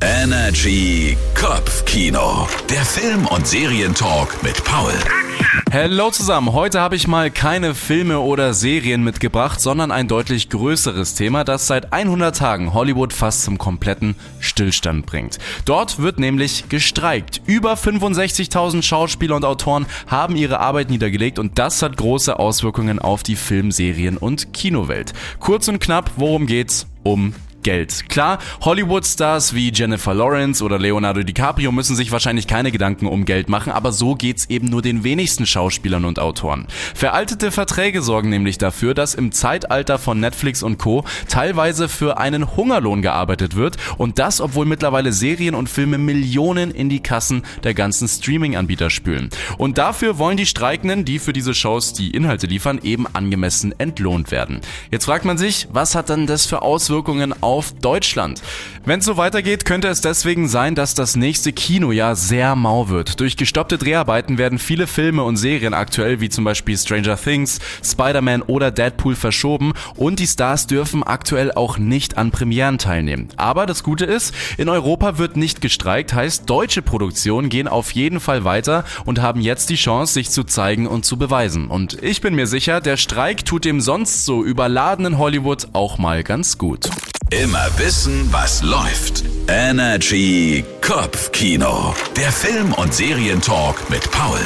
Energy Kopfkino. Der Film- und Serientalk mit Paul. Hallo zusammen, heute habe ich mal keine Filme oder Serien mitgebracht, sondern ein deutlich größeres Thema, das seit 100 Tagen Hollywood fast zum kompletten Stillstand bringt. Dort wird nämlich gestreikt. Über 65.000 Schauspieler und Autoren haben ihre Arbeit niedergelegt und das hat große Auswirkungen auf die Film-, Serien- und Kinowelt. Kurz und knapp, worum geht's? Um Geld. Klar, Hollywood-Stars wie Jennifer Lawrence oder Leonardo DiCaprio müssen sich wahrscheinlich keine Gedanken um Geld machen, aber so geht's eben nur den wenigsten Schauspielern und Autoren. Veraltete Verträge sorgen nämlich dafür, dass im Zeitalter von Netflix und Co. teilweise für einen Hungerlohn gearbeitet wird und das, obwohl mittlerweile Serien und Filme Millionen in die Kassen der ganzen Streaming-Anbieter spülen. Und dafür wollen die Streikenden, die für diese Shows die Inhalte liefern, eben angemessen entlohnt werden. Jetzt fragt man sich, was hat dann das für Auswirkungen auf Deutschland? Wenn es so weitergeht, könnte es deswegen sein, dass das nächste Kinojahr sehr mau wird. Durch gestoppte Dreharbeiten werden viele Filme und Serien aktuell, wie zum Beispiel Stranger Things, Spider-Man oder Deadpool verschoben und die Stars dürfen aktuell auch nicht an Premieren teilnehmen. Aber das Gute ist, in Europa wird nicht gestreikt, heißt deutsche Produktionen gehen auf jeden Fall weiter und haben jetzt die Chance, sich zu zeigen und zu beweisen. Und ich bin mir sicher, der Streik tut dem sonst so überladenen Hollywood auch mal ganz gut. Immer wissen, was läuft. Energy Kopfkino. Der Film- und Serientalk mit Paul.